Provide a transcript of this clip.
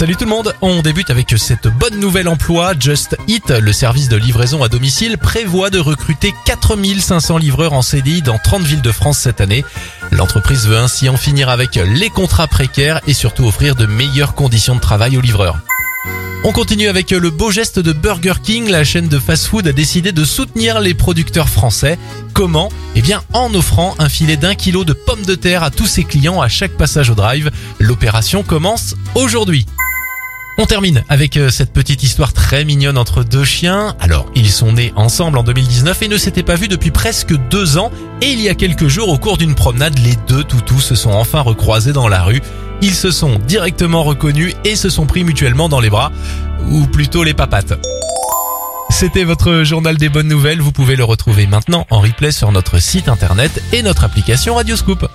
Salut tout le monde, on débute avec cette bonne nouvelle emploi. Just Eat, le service de livraison à domicile, prévoit de recruter 4500 livreurs en CDI dans 30 villes de France cette année. L'entreprise veut ainsi en finir avec les contrats précaires et surtout offrir de meilleures conditions de travail aux livreurs. On continue avec le beau geste de Burger King. La chaîne de fast-food a décidé de soutenir les producteurs français. Comment? Eh bien, en offrant un filet d'un kilo de pommes de terre à tous ses clients à chaque passage au drive. L'opération commence aujourd'hui. On termine avec euh, cette petite histoire très mignonne entre deux chiens. Alors, ils sont nés ensemble en 2019 et ne s'étaient pas vus depuis presque deux ans. Et il y a quelques jours, au cours d'une promenade, les deux toutous se sont enfin recroisés dans la rue. Ils se sont directement reconnus et se sont pris mutuellement dans les bras, ou plutôt les papates. C'était votre journal des bonnes nouvelles. Vous pouvez le retrouver maintenant en replay sur notre site internet et notre application Radioscoop.